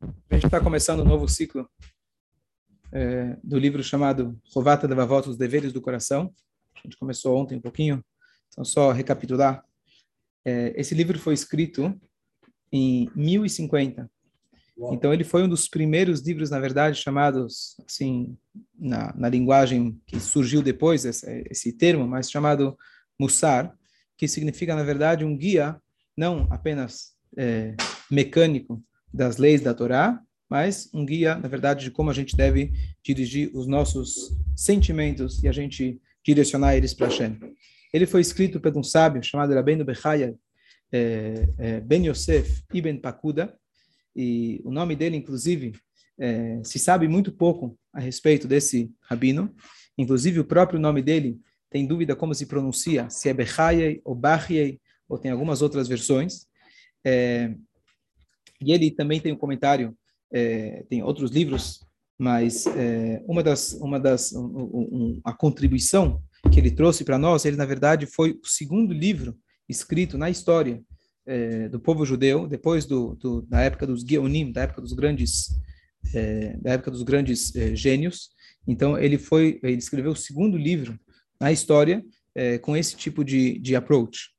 A gente está começando um novo ciclo é, do livro chamado Rovata de Vavot, Os Deveres do Coração. A gente começou ontem um pouquinho, então só recapitular. É, esse livro foi escrito em 1050. Então ele foi um dos primeiros livros, na verdade, chamados, assim, na, na linguagem que surgiu depois, esse, esse termo, mas chamado Mussar, que significa, na verdade, um guia, não apenas é, mecânico, das leis da Torá, mas um guia, na verdade, de como a gente deve dirigir os nossos sentimentos e a gente direcionar eles para Hashem. Ele foi escrito por um sábio chamado Rabbeinu Bechaya é, é, Ben Yosef Ibn Pakuda, e o nome dele, inclusive, é, se sabe muito pouco a respeito desse rabino. Inclusive, o próprio nome dele tem dúvida como se pronuncia, se é Bechayei ou Bachiei, ou tem algumas outras versões. É, e ele também tem um comentário, é, tem outros livros, mas é, uma das, uma das, um, um, a contribuição que ele trouxe para nós, ele na verdade foi o segundo livro escrito na história é, do povo judeu, depois do, do, da época dos Geonim, da época dos grandes, é, da época dos grandes é, gênios. Então ele foi, ele escreveu o segundo livro na história é, com esse tipo de, de approach.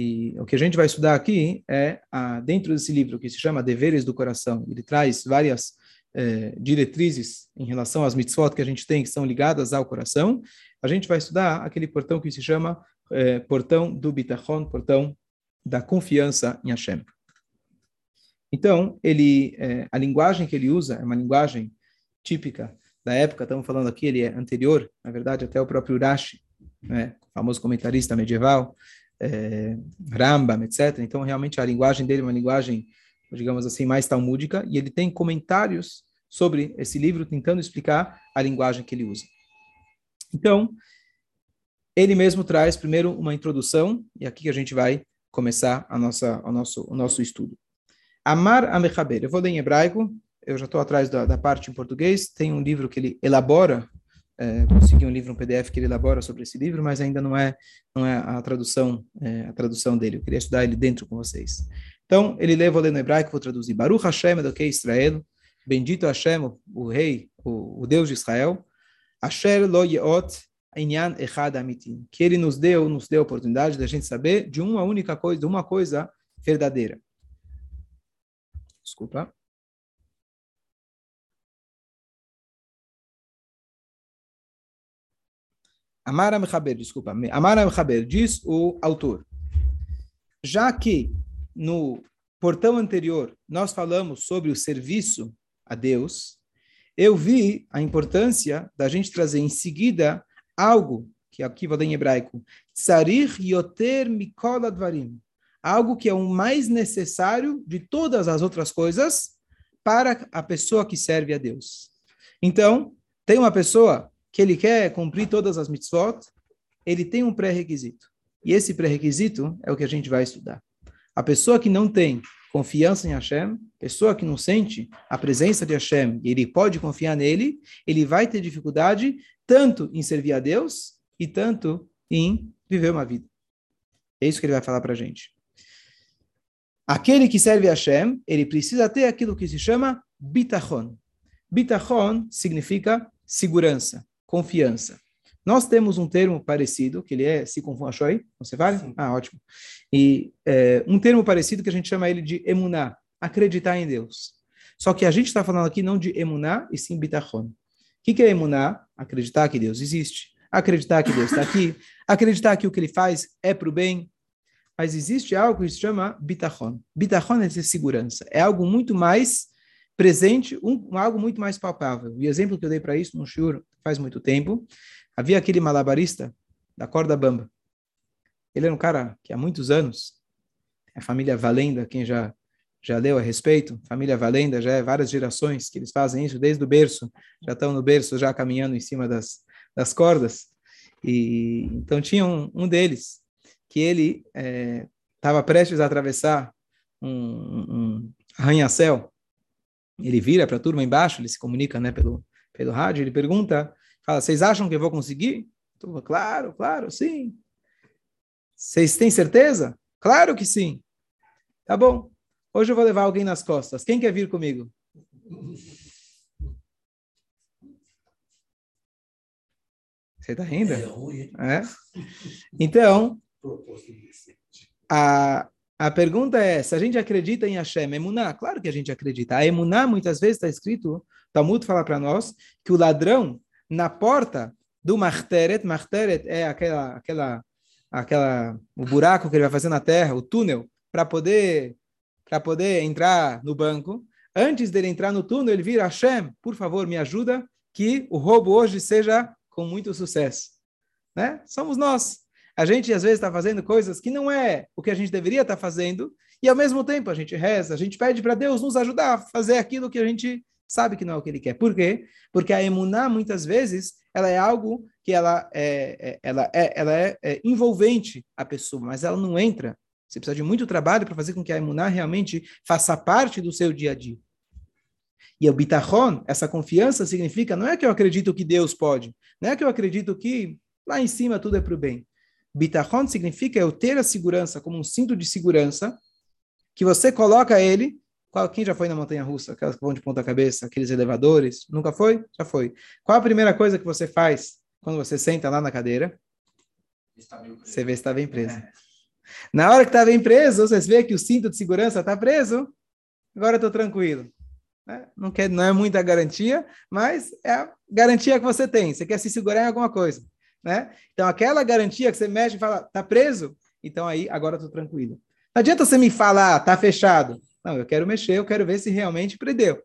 E o que a gente vai estudar aqui é, a, dentro desse livro, que se chama Deveres do Coração, ele traz várias é, diretrizes em relação às mitzvot que a gente tem, que são ligadas ao coração. A gente vai estudar aquele portão que se chama é, portão do bitachon, portão da confiança em Hashem. Então, ele, é, a linguagem que ele usa é uma linguagem típica da época, estamos falando aqui, ele é anterior, na verdade, até o próprio Rashi, né, famoso comentarista medieval, é, Rambam, etc. Então, realmente, a linguagem dele é uma linguagem, digamos assim, mais talmúdica, e ele tem comentários sobre esse livro, tentando explicar a linguagem que ele usa. Então, ele mesmo traz primeiro uma introdução, e aqui a gente vai começar a nossa, o, nosso, o nosso estudo. Amar Amechaber. Eu vou ler em hebraico, eu já estou atrás da, da, parte em português, tem um livro que ele elabora é, consegui um livro, um PDF que ele elabora sobre esse livro, mas ainda não é não é a tradução é, a tradução dele. Eu queria estudar ele dentro com vocês. Então ele lê, vou ler no hebraico, vou traduzir. Baruch Hashem Eloquei Israel, bendito Hashem, o, rei, o, o, Deus de Israel, Asher lo yeot inyan echad amitim, que ele nos deu, nos deu a oportunidade da gente saber de uma única coisa, de uma coisa verdadeira. Desculpa. Amara Mechaber, desculpa, Amara Mechaber, diz o autor. Já que no portão anterior nós falamos sobre o serviço a Deus, eu vi a importância da gente trazer em seguida algo que aqui vou dar em hebraico, tsarich yoter mikol advarim, algo que é o mais necessário de todas as outras coisas para a pessoa que serve a Deus. Então, tem uma pessoa que ele quer cumprir todas as mitzvot, ele tem um pré-requisito. E esse pré-requisito é o que a gente vai estudar. A pessoa que não tem confiança em Hashem, pessoa que não sente a presença de Hashem, e ele pode confiar nele, ele vai ter dificuldade tanto em servir a Deus e tanto em viver uma vida. É isso que ele vai falar para a gente. Aquele que serve a Hashem, ele precisa ter aquilo que se chama bitachon. Bitachon significa segurança confiança. Nós temos um termo parecido, que ele é, se confunde, achou aí? Você vale? Sim. Ah, ótimo. E é, um termo parecido que a gente chama ele de emuná, acreditar em Deus. Só que a gente está falando aqui não de emuná, e sim bitachon. O que, que é emuná? Acreditar que Deus existe. Acreditar que Deus está aqui. Acreditar que o que ele faz é para o bem. Mas existe algo que se chama bitachon. Bitachon é segurança. É algo muito mais presente, um, algo muito mais palpável. O exemplo que eu dei para isso no Shur faz muito tempo, havia aquele malabarista da corda bamba. Ele era um cara que há muitos anos, a família Valenda, quem já já leu a respeito, família Valenda, já é várias gerações que eles fazem isso desde o berço, já estão no berço, já caminhando em cima das, das cordas. E então tinha um, um deles que ele estava é, prestes a atravessar um, um arranha-céu ele vira para a turma embaixo, ele se comunica né, pelo, pelo rádio, ele pergunta, fala, vocês acham que eu vou conseguir? Turma, claro, claro, sim. Vocês têm certeza? Claro que sim. Tá bom. Hoje eu vou levar alguém nas costas. Quem quer vir comigo? Você está rindo? É? Então, a, a pergunta é, se a gente acredita em Hashem, Emuná, claro que a gente acredita. A Emuná, muitas vezes, está escrito, Talmud fala para nós, que o ladrão, na porta do Marteret, Marteret é aquela, aquela, aquela, o buraco que ele vai fazer na terra, o túnel, para poder, para poder entrar no banco. Antes dele entrar no túnel, ele vira, Hashem, por favor, me ajuda, que o roubo hoje seja com muito sucesso. Né? Somos nós. A gente, às vezes, está fazendo coisas que não é o que a gente deveria estar tá fazendo, e ao mesmo tempo a gente reza, a gente pede para Deus nos ajudar a fazer aquilo que a gente sabe que não é o que ele quer. Por quê? Porque a emuná, muitas vezes, ela é algo que ela é, é ela é, ela é, é, envolvente a pessoa, mas ela não entra. Você precisa de muito trabalho para fazer com que a emuná realmente faça parte do seu dia a dia. E o bitachon, essa confiança significa, não é que eu acredito que Deus pode, não é que eu acredito que lá em cima tudo é para o bem. Bitachon significa eu ter a segurança como um cinto de segurança, que você coloca ele. Qual, quem já foi na montanha russa? Aquelas que vão de ponta cabeça, aqueles elevadores? Nunca foi? Já foi. Qual a primeira coisa que você faz quando você senta lá na cadeira? Você vê se está bem preso. É. Na hora que está bem preso, você vê que o cinto de segurança está preso. Agora estou tranquilo. Né? Não, quer, não é muita garantia, mas é a garantia que você tem. Você quer se segurar em alguma coisa. Né? Então, aquela garantia que você mexe e fala, tá preso? Então, aí, agora estou tranquilo. Não adianta você me falar, tá fechado. Não, eu quero mexer, eu quero ver se realmente prendeu.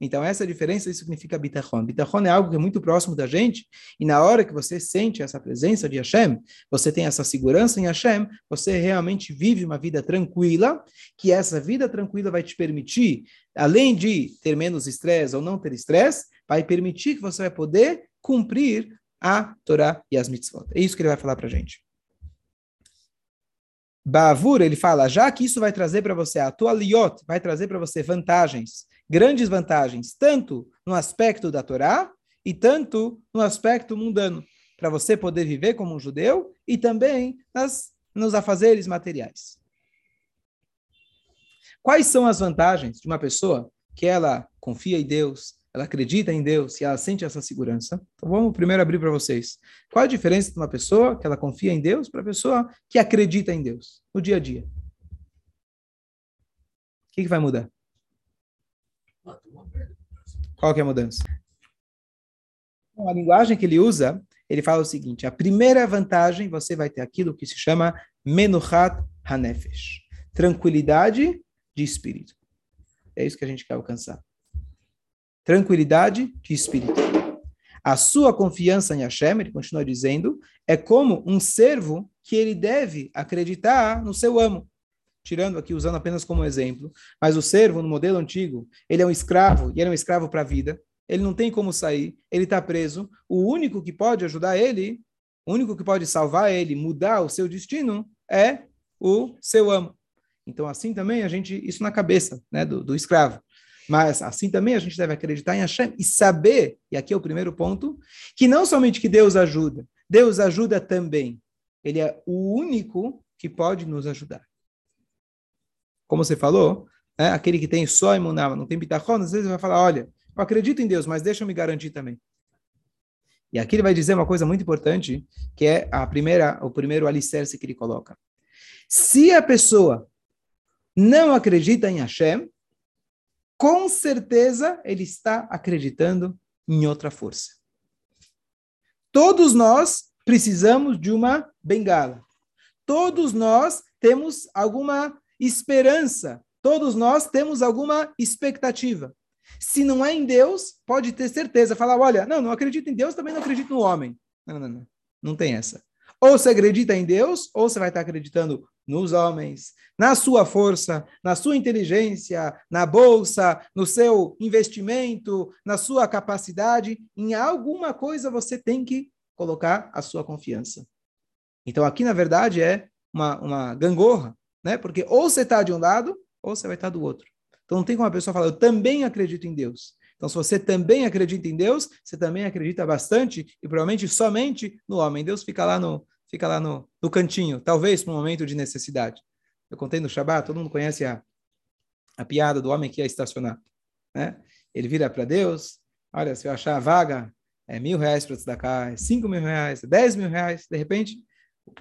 Então, essa diferença significa bitachon. Bitachon é algo que é muito próximo da gente, e na hora que você sente essa presença de Hashem, você tem essa segurança em Hashem, você realmente vive uma vida tranquila, que essa vida tranquila vai te permitir, além de ter menos estresse ou não ter estresse, vai permitir que você vai poder cumprir a Torá e as mitzvot. É isso que ele vai falar para a gente. Bavur, ele fala, já que isso vai trazer para você, a tua liot vai trazer para você vantagens, grandes vantagens, tanto no aspecto da Torá e tanto no aspecto mundano, para você poder viver como um judeu e também nas, nos afazeres materiais. Quais são as vantagens de uma pessoa que ela confia em Deus, ela acredita em Deus e ela sente essa segurança. Então vamos primeiro abrir para vocês. Qual a diferença de uma pessoa que ela confia em Deus para a pessoa que acredita em Deus no dia a dia? O que, que vai mudar? Qual que é a mudança? a linguagem que ele usa, ele fala o seguinte: a primeira vantagem você vai ter aquilo que se chama menuchat hanefesh, tranquilidade de espírito. É isso que a gente quer alcançar tranquilidade de espírito. A sua confiança em Hashem, ele continua dizendo, é como um servo que ele deve acreditar no seu amo. Tirando aqui, usando apenas como exemplo. Mas o servo, no modelo antigo, ele é um escravo, e ele é um escravo para a vida. Ele não tem como sair, ele está preso. O único que pode ajudar ele, o único que pode salvar ele, mudar o seu destino, é o seu amo. Então, assim também, a gente, isso na cabeça né, do, do escravo. Mas assim também a gente deve acreditar em Hashem e saber, e aqui é o primeiro ponto, que não somente que Deus ajuda, Deus ajuda também. Ele é o único que pode nos ajudar. Como você falou, né, aquele que tem só imunava, não tem bitachon, às vezes vai falar, olha, eu acredito em Deus, mas deixa eu me garantir também. E aqui ele vai dizer uma coisa muito importante, que é a primeira, o primeiro alicerce que ele coloca. Se a pessoa não acredita em Hashem, com certeza ele está acreditando em outra força. Todos nós precisamos de uma bengala. Todos nós temos alguma esperança. Todos nós temos alguma expectativa. Se não é em Deus, pode ter certeza. Falar, olha, não, não acredito em Deus, também não acredito no homem. Não, não, não. Não tem essa. Ou você acredita em Deus, ou você vai estar acreditando nos homens, na sua força, na sua inteligência, na bolsa, no seu investimento, na sua capacidade. Em alguma coisa você tem que colocar a sua confiança. Então, aqui, na verdade, é uma, uma gangorra, né? Porque ou você está de um lado, ou você vai estar do outro. Então, não tem como a pessoa falar, eu também acredito em Deus. Então, se você também acredita em Deus, você também acredita bastante e provavelmente somente no homem. Deus fica lá no, fica lá no, no cantinho, talvez para um momento de necessidade. Eu contei no Shabat, todo mundo conhece a, a piada do homem que ia estacionar. Né? ele vira para Deus, olha, se eu achar a vaga, é mil reais para destacar, é cinco mil reais, é dez mil reais, de repente,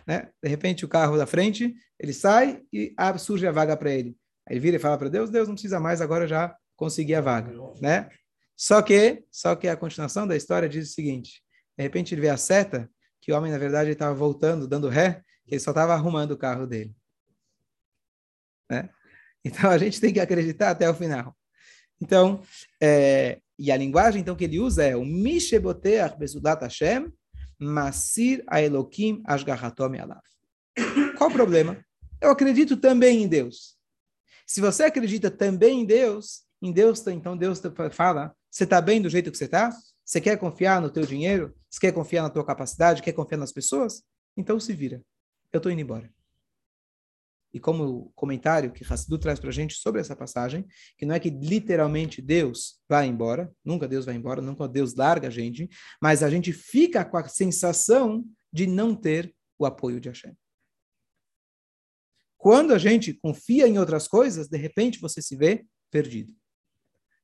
né? De repente o carro da frente, ele sai e surge a vaga para ele. Aí ele vira e fala para Deus, Deus não precisa mais, agora já consegui a vaga, né? Só que, só que a continuação da história diz o seguinte: de repente ele vê a seta que o homem na verdade estava voltando, dando ré, que ele só estava arrumando o carro dele, né? Então a gente tem que acreditar até o final. Então, é, e a linguagem então que ele usa é o Misheboteach Besudat Hashem Masir Aelokim Ashgahatom Alav. Qual o problema? Eu acredito também em Deus. Se você acredita também em Deus, em Deus, então Deus fala, você está bem do jeito que você está? Você quer confiar no teu dinheiro? Você quer confiar na tua capacidade? Quer confiar nas pessoas? Então se vira. Eu estou indo embora. E como comentário que Hassidu traz para a gente sobre essa passagem, que não é que literalmente Deus vai embora, nunca Deus vai embora, nunca Deus larga a gente, mas a gente fica com a sensação de não ter o apoio de Hashem. Quando a gente confia em outras coisas, de repente você se vê perdido.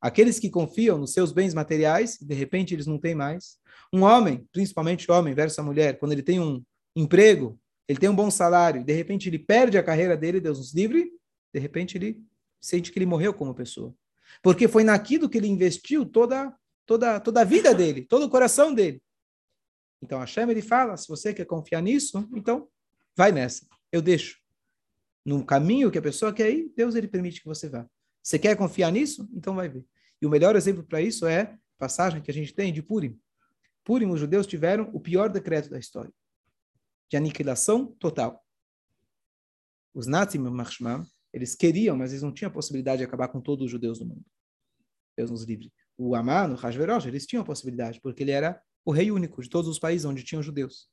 Aqueles que confiam nos seus bens materiais, de repente eles não têm mais. Um homem, principalmente homem versus a mulher, quando ele tem um emprego, ele tem um bom salário, de repente ele perde a carreira dele, Deus nos livre, de repente ele sente que ele morreu como pessoa. Porque foi naquilo que ele investiu toda, toda, toda a vida dele, todo o coração dele. Então Hashem ele fala, se você quer confiar nisso, então vai nessa, eu deixo. No caminho que a pessoa quer ir, Deus ele permite que você vá. Você quer confiar nisso? Então vai ver. E o melhor exemplo para isso é a passagem que a gente tem de Purim. Purim, os judeus tiveram o pior decreto da história de aniquilação total. Os nazis, eles queriam, mas eles não tinham a possibilidade de acabar com todos os judeus do mundo. Deus nos livre. O Amán, o Hashverosh, eles tinham a possibilidade, porque ele era o rei único de todos os países onde tinham judeus.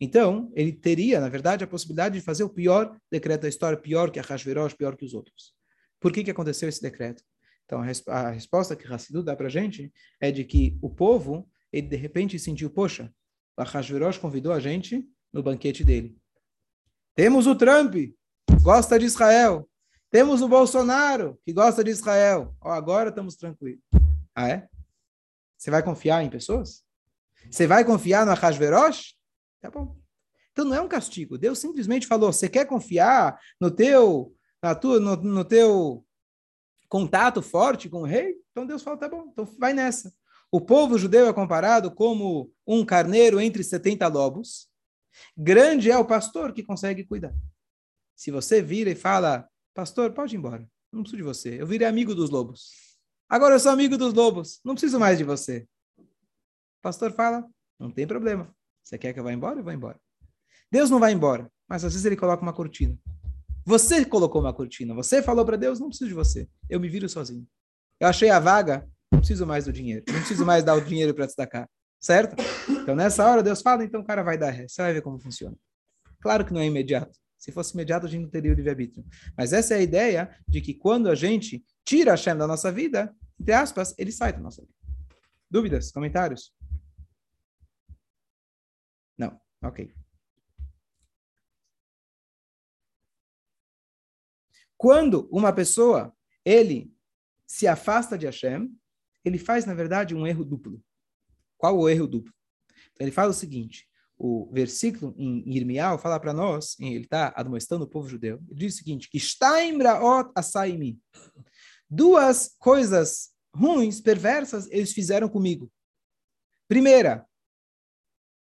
Então, ele teria, na verdade, a possibilidade de fazer o pior decreto da história, pior que a Hashverosh, pior que os outros. Por que, que aconteceu esse decreto? Então, a, resp a resposta que Hassidu dá para a gente é de que o povo, ele de repente sentiu, poxa, a Hashverosh convidou a gente no banquete dele. Temos o Trump, gosta de Israel. Temos o Bolsonaro, que gosta de Israel. Oh, agora estamos tranquilos. Ah, é? Você vai confiar em pessoas? Você vai confiar no Ahasverosh? Tá bom. Então não é um castigo. Deus simplesmente falou: você quer confiar no teu, na tua, no, no teu contato forte com o rei? Então Deus fala: tá bom, então vai nessa. O povo judeu é comparado como um carneiro entre 70 lobos. Grande é o pastor que consegue cuidar. Se você vira e fala, pastor, pode ir embora, não preciso de você, eu virei amigo dos lobos. Agora eu sou amigo dos lobos, não preciso mais de você. O pastor fala, não tem problema. Você quer que eu vá embora? Eu vou embora. Deus não vai embora, mas às vezes ele coloca uma cortina. Você colocou uma cortina, você falou para Deus, não preciso de você, eu me viro sozinho. Eu achei a vaga, não preciso mais do dinheiro, não preciso mais dar o dinheiro para destacar. Certo? Então, nessa hora, Deus fala, então o cara vai dar ré. Você vai ver como funciona. Claro que não é imediato. Se fosse imediato, a gente não teria o livre-arbítrio. Mas essa é a ideia de que quando a gente tira a Shem da nossa vida, entre aspas, ele sai da nossa vida. Dúvidas? Comentários? Não. Ok. Quando uma pessoa, ele se afasta de Hashem, ele faz, na verdade, um erro duplo. Qual o erro duplo? Então, ele fala o seguinte: o versículo em Irmial fala para nós, ele está admoestando o povo judeu, ele diz o seguinte: Steinbraot. Duas coisas ruins, perversas, eles fizeram comigo. Primeira,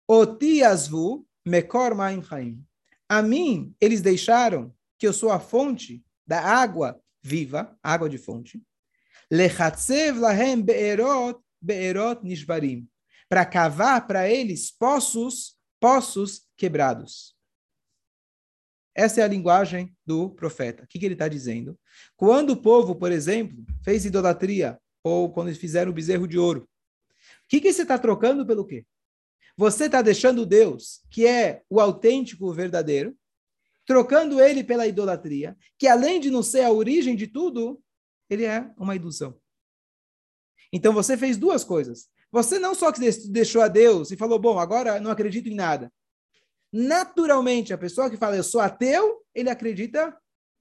Otiasvu mekor maim chaim. A mim, eles deixaram que eu sou a fonte da água viva, água de fonte. Lechatzev lahem be'erot, be'erot nishbarim para cavar para eles poços, poços quebrados. Essa é a linguagem do profeta. O que, que ele está dizendo? Quando o povo, por exemplo, fez idolatria, ou quando eles fizeram o bezerro de ouro, o que, que você está trocando pelo quê? Você está deixando Deus, que é o autêntico, o verdadeiro, trocando ele pela idolatria, que além de não ser a origem de tudo, ele é uma ilusão. Então você fez duas coisas. Você não só deixou a Deus e falou, bom, agora não acredito em nada. Naturalmente, a pessoa que fala, eu sou ateu, ele acredita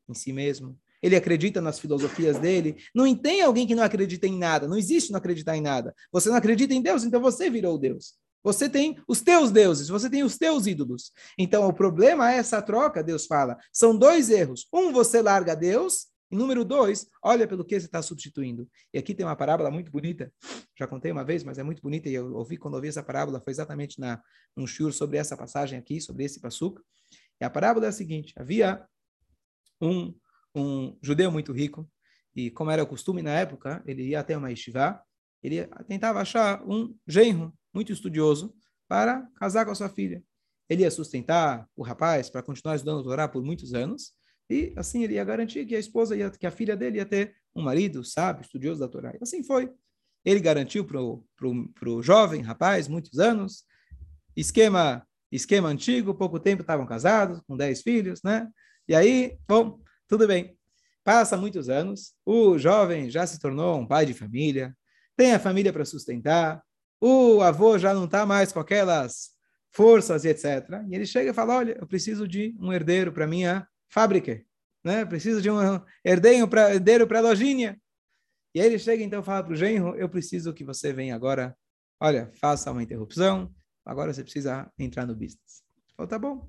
em si mesmo. ele acredita nas filosofias dele. Não tem alguém que não acredita em nada. Não existe não acreditar em nada. Você não acredita em Deus, então você virou Deus. Você tem os teus deuses, você tem os teus ídolos. Então, o problema é essa troca, Deus fala. São dois erros. Um, você larga Deus. E número dois, olha pelo que você está substituindo. E aqui tem uma parábola muito bonita. Já contei uma vez, mas é muito bonita. E eu ouvi quando ouvi essa parábola, foi exatamente na, num shiur sobre essa passagem aqui, sobre esse passuco. E a parábola é a seguinte. Havia um, um judeu muito rico. E como era o costume na época, ele ia até uma yeshiva. Ele tentava achar um genro muito estudioso, para casar com a sua filha. Ele ia sustentar o rapaz para continuar estudando o Torá por muitos anos, e assim ele ia garantir que a esposa, ia, que a filha dele ia ter um marido sábio, estudioso da Torá. E assim foi. Ele garantiu para o jovem rapaz, muitos anos, esquema esquema antigo, pouco tempo estavam casados, com dez filhos, né? E aí, bom, tudo bem. Passa muitos anos, o jovem já se tornou um pai de família, tem a família para sustentar, o avô já não está mais com aquelas forças e etc. E ele chega e fala: Olha, eu preciso de um herdeiro para minha fábrica, né? Preciso de um herdeiro para herdeiro a lojinha. E aí ele chega então e fala para o genro: Eu preciso que você venha agora. Olha, faça uma interrupção. Agora você precisa entrar no business. Falou, tá bom.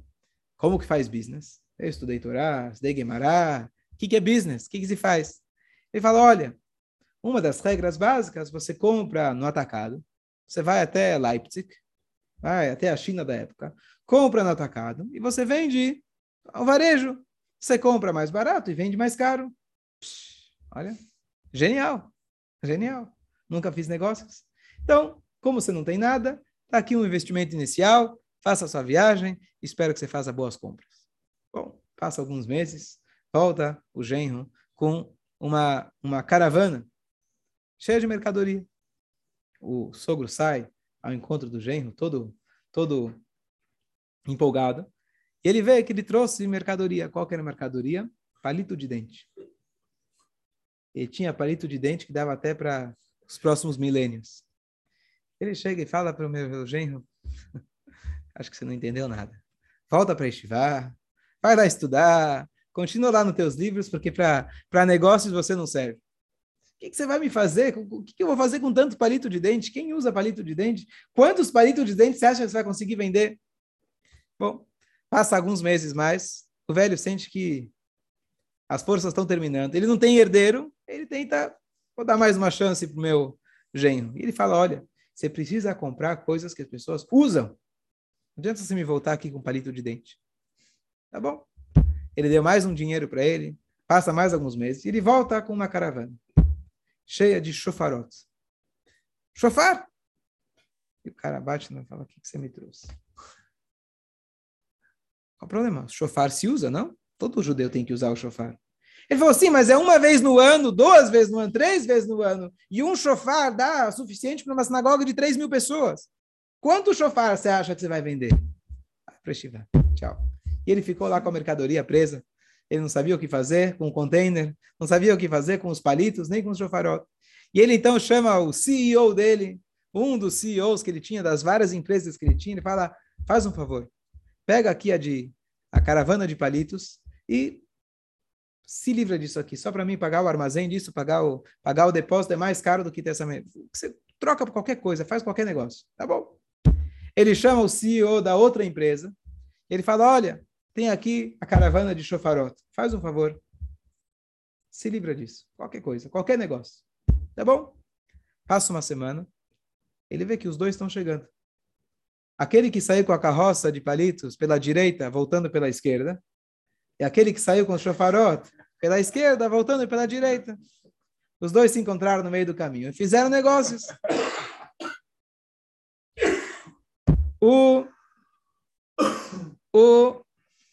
Como que faz business? Eu estudei Torá, estudei Guimará. O que, que é business? O que, que se faz? Ele fala: Olha, uma das regras básicas, você compra no atacado você vai até Leipzig, vai até a China da época, compra no atacado e você vende ao varejo. Você compra mais barato e vende mais caro. Psh, olha, genial, genial. Nunca fiz negócios. Então, como você não tem nada, está aqui um investimento inicial, faça a sua viagem, espero que você faça boas compras. Bom, passa alguns meses, volta o genro com uma, uma caravana cheia de mercadoria o sogro sai ao encontro do genro, todo, todo empolgado, e ele vê que ele trouxe mercadoria. Qual que era a mercadoria? Palito de dente. Ele tinha palito de dente que dava até para os próximos milênios. Ele chega e fala para o meu genro, acho que você não entendeu nada. Volta para estivar, vai lá estudar, continua lá nos teus livros, porque para negócios você não serve. Que, que, você vai me fazer? O que, que, eu vou fazer com tanto palito de dente? Quem usa palito de dente? Quantos palitos de dente você acha que você vai conseguir vender? Bom, passa alguns meses mais, o velho sente que as forças estão terminando. Ele não tem herdeiro, ele tenta, vou dar mais uma chance para o meu genro. E ele fala, olha, você precisa comprar coisas que as pessoas usam. Não adianta você me voltar aqui com palito de dente. Tá bom? Ele deu mais um dinheiro para ele, passa mais alguns meses, e ele volta com uma caravana cheia de chofarot. Chofar! E o cara bate e fala, o que você me trouxe? Qual o problema? Chofar se usa, não? Todo judeu tem que usar o chofar. Ele falou assim, mas é uma vez no ano, duas vezes no ano, três vezes no ano, e um chofar dá suficiente para uma sinagoga de três mil pessoas. Quanto chofar você acha que você vai vender? Para Tchau. E ele ficou lá com a mercadoria presa ele não sabia o que fazer com o container, não sabia o que fazer com os palitos, nem com os chofarot. E ele então chama o CEO dele, um dos CEOs que ele tinha, das várias empresas que ele tinha, ele fala, faz um favor, pega aqui a, de, a caravana de palitos e se livra disso aqui, só para mim pagar o armazém disso, pagar o, pagar o depósito é mais caro do que ter essa... Você troca por qualquer coisa, faz qualquer negócio, tá bom? Ele chama o CEO da outra empresa, ele fala, olha, tem aqui a caravana de chofarot. Faz um favor. Se livra disso. Qualquer coisa, qualquer negócio. Tá bom? Passa uma semana. Ele vê que os dois estão chegando. Aquele que saiu com a carroça de palitos pela direita, voltando pela esquerda. E aquele que saiu com o chofarot pela esquerda, voltando pela direita. Os dois se encontraram no meio do caminho e fizeram negócios. O, o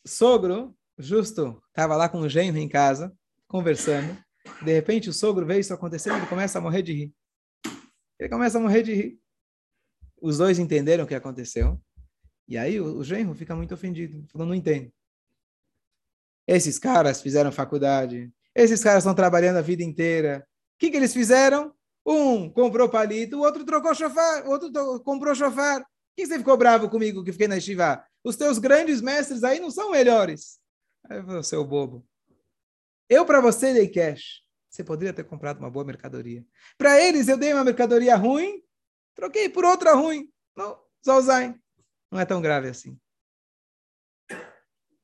sogro, justo, estava lá com o genro em casa, conversando. De repente, o sogro vê isso acontecendo e começa a morrer de rir. Ele começa a morrer de rir. Os dois entenderam o que aconteceu. E aí o, o genro fica muito ofendido. Falando, não entende. Esses caras fizeram faculdade. Esses caras estão trabalhando a vida inteira. O que, que eles fizeram? Um comprou palito, o outro trocou chofar, o outro comprou chofar. Por que você ficou bravo comigo que fiquei na estiva? Os teus grandes mestres aí não são melhores. Aí falei, seu bobo. Eu para você dei cash. Você poderia ter comprado uma boa mercadoria. Para eles, eu dei uma mercadoria ruim, troquei por outra ruim. Não, Zolzain. Não é tão grave assim.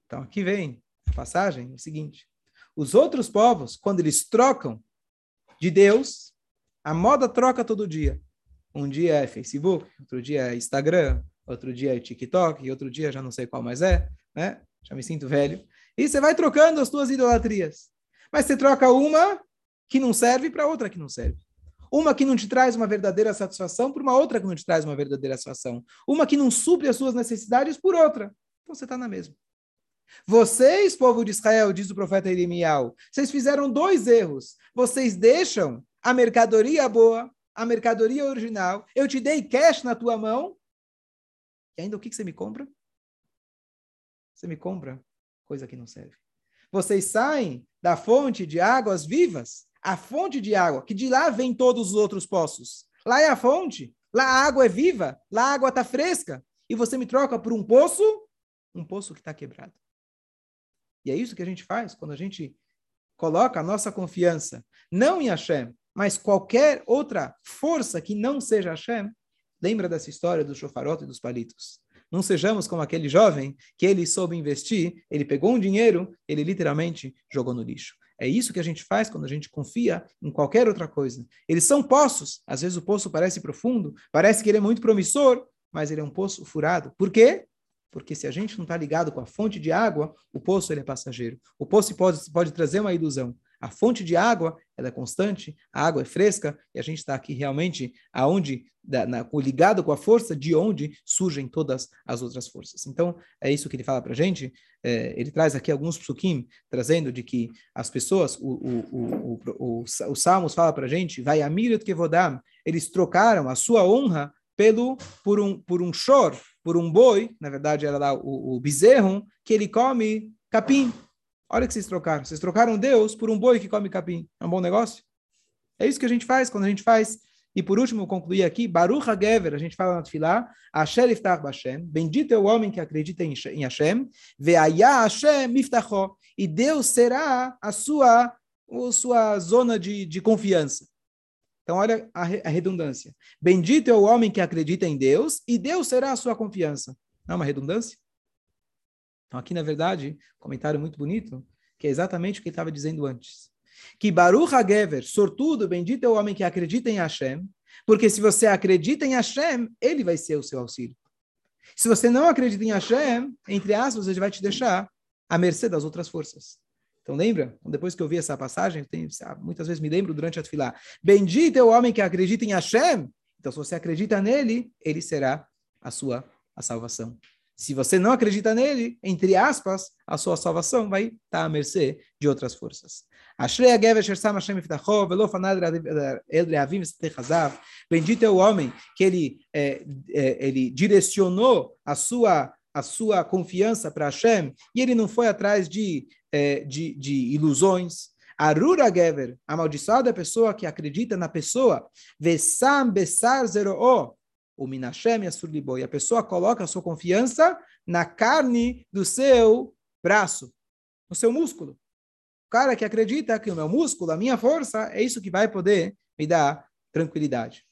Então, aqui vem a passagem, o seguinte. Os outros povos, quando eles trocam de Deus, a moda troca todo dia. Um dia é Facebook, outro dia é Instagram, outro dia é TikTok, e outro dia já não sei qual mais é, né? Já me sinto velho. E você vai trocando as suas idolatrias. Mas você troca uma que não serve para outra que não serve. Uma que não te traz uma verdadeira satisfação por uma outra que não te traz uma verdadeira satisfação. Uma que não supre as suas necessidades por outra. Então você está na mesma. Vocês, povo de Israel, diz o profeta Irimial, vocês fizeram dois erros. Vocês deixam a mercadoria boa, a mercadoria original, eu te dei cash na tua mão, e ainda o que, que você me compra? Você me compra coisa que não serve. Vocês saem da fonte de águas vivas, a fonte de água, que de lá vem todos os outros poços. Lá é a fonte, lá a água é viva, lá a água está fresca, e você me troca por um poço, um poço que está quebrado. E é isso que a gente faz quando a gente coloca a nossa confiança não em Hashem, mas qualquer outra força que não seja Hashem. Lembra dessa história do chofarote e dos palitos? Não sejamos como aquele jovem que ele soube investir, ele pegou um dinheiro, ele literalmente jogou no lixo. É isso que a gente faz quando a gente confia em qualquer outra coisa. Eles são poços. Às vezes o poço parece profundo, parece que ele é muito promissor, mas ele é um poço furado. Por quê? Porque se a gente não está ligado com a fonte de água, o poço ele é passageiro. O poço pode, pode trazer uma ilusão. A fonte de água ela é constante, a água é fresca, e a gente está aqui realmente aonde, da, na, ligado com a força de onde surgem todas as outras forças. Então, é isso que ele fala para a gente. É, ele traz aqui alguns psukim, trazendo de que as pessoas, o, o, o, o, Salmos fala para a gente, vai amirat kevodam, eles trocaram a sua honra pelo por um por um chor, por um boi, na verdade era lá o, o bezerro, que ele come capim. Olha que vocês trocaram. Vocês trocaram Deus por um boi que come capim. É um bom negócio? É isso que a gente faz quando a gente faz. E por último, concluir aqui, Baruch HaGever, a gente fala na Tfilah, Asher Iftach Bashem, bendito é o homem que acredita em Hashem, Ve'ayah Hashem Iftacho, e Deus será a sua, a sua zona de, de confiança. Então, olha a, a redundância. Bendito é o homem que acredita em Deus, e Deus será a sua confiança. Não é uma redundância? Então, aqui, na verdade, comentário muito bonito, que é exatamente o que ele estava dizendo antes. Que Baruch HaGever, sortudo, bendito é o homem que acredita em Hashem, porque se você acredita em Hashem, ele vai ser o seu auxílio. Se você não acredita em Hashem, entre aspas, ele vai te deixar à mercê das outras forças. Então lembra? Então, depois que eu vi essa passagem, tenho, muitas vezes me lembro durante a tefilá. Bendito é o homem que acredita em Hashem. Então se você acredita nele, ele será a sua a salvação. Se você não acredita nele, entre aspas, a sua salvação vai estar à mercê de outras forças. Bendito é o homem que ele, é, é, ele direcionou a sua a sua confiança para Hashem e ele não foi atrás de, é, de, de ilusões. Arura Gever, amaldiçoada é a pessoa que acredita na pessoa. Vesam Besar Zero o Minashem Yasurlibo. E a pessoa coloca a sua confiança na carne do seu braço, no seu músculo. O cara que acredita que o meu músculo, a minha força, é isso que vai poder me dar tranquilidade.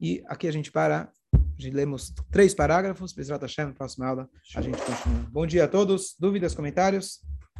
E aqui a gente para lemos três parágrafos. Bezrat Hashem, próxima aula a gente continua. Bom dia a todos. Dúvidas, comentários?